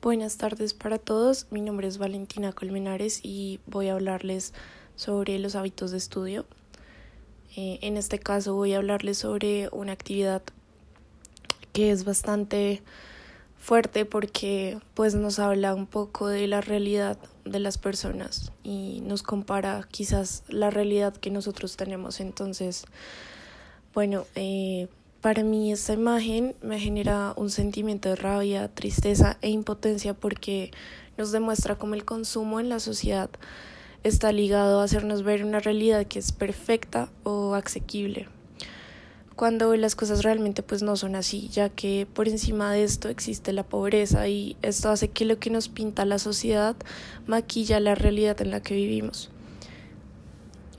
Buenas tardes para todos, mi nombre es Valentina Colmenares y voy a hablarles sobre los hábitos de estudio. Eh, en este caso voy a hablarles sobre una actividad que es bastante fuerte porque pues nos habla un poco de la realidad de las personas y nos compara quizás la realidad que nosotros tenemos. Entonces, bueno, eh, para mí esta imagen me genera un sentimiento de rabia, tristeza e impotencia porque nos demuestra cómo el consumo en la sociedad está ligado a hacernos ver una realidad que es perfecta o asequible cuando las cosas realmente pues no son así, ya que por encima de esto existe la pobreza y esto hace que lo que nos pinta la sociedad maquilla la realidad en la que vivimos.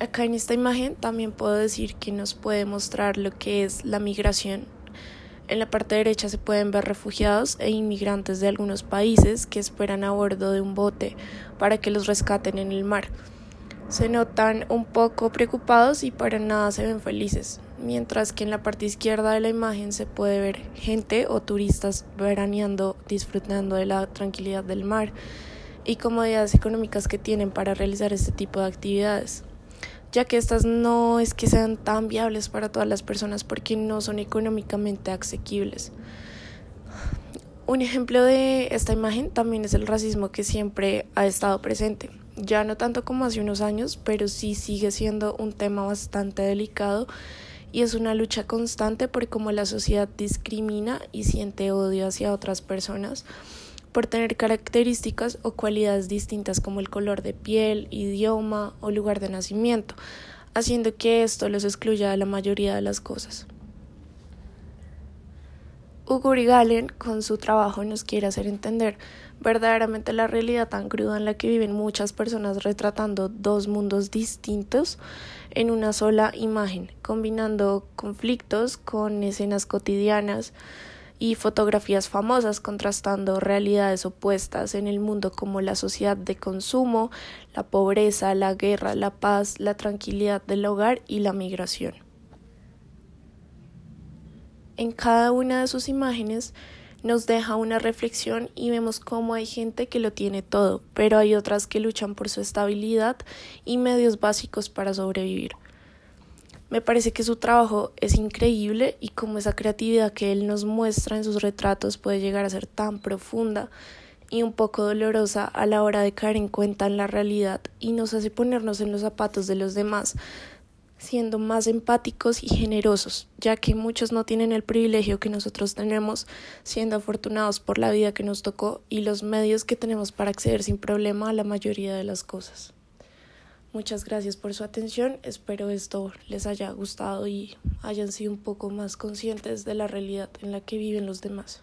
Acá en esta imagen también puedo decir que nos puede mostrar lo que es la migración. En la parte derecha se pueden ver refugiados e inmigrantes de algunos países que esperan a bordo de un bote para que los rescaten en el mar. Se notan un poco preocupados y para nada se ven felices, mientras que en la parte izquierda de la imagen se puede ver gente o turistas veraneando, disfrutando de la tranquilidad del mar y comodidades económicas que tienen para realizar este tipo de actividades ya que estas no es que sean tan viables para todas las personas porque no son económicamente asequibles. Un ejemplo de esta imagen también es el racismo que siempre ha estado presente, ya no tanto como hace unos años, pero sí sigue siendo un tema bastante delicado y es una lucha constante por cómo la sociedad discrimina y siente odio hacia otras personas por tener características o cualidades distintas como el color de piel, idioma o lugar de nacimiento, haciendo que esto los excluya de la mayoría de las cosas. Hugo Galen con su trabajo nos quiere hacer entender verdaderamente la realidad tan cruda en la que viven muchas personas retratando dos mundos distintos en una sola imagen, combinando conflictos con escenas cotidianas, y fotografías famosas contrastando realidades opuestas en el mundo como la sociedad de consumo, la pobreza, la guerra, la paz, la tranquilidad del hogar y la migración. En cada una de sus imágenes nos deja una reflexión y vemos cómo hay gente que lo tiene todo, pero hay otras que luchan por su estabilidad y medios básicos para sobrevivir. Me parece que su trabajo es increíble y como esa creatividad que él nos muestra en sus retratos puede llegar a ser tan profunda y un poco dolorosa a la hora de caer en cuenta en la realidad y nos hace ponernos en los zapatos de los demás, siendo más empáticos y generosos, ya que muchos no tienen el privilegio que nosotros tenemos, siendo afortunados por la vida que nos tocó y los medios que tenemos para acceder sin problema a la mayoría de las cosas. Muchas gracias por su atención. Espero esto les haya gustado y hayan sido un poco más conscientes de la realidad en la que viven los demás.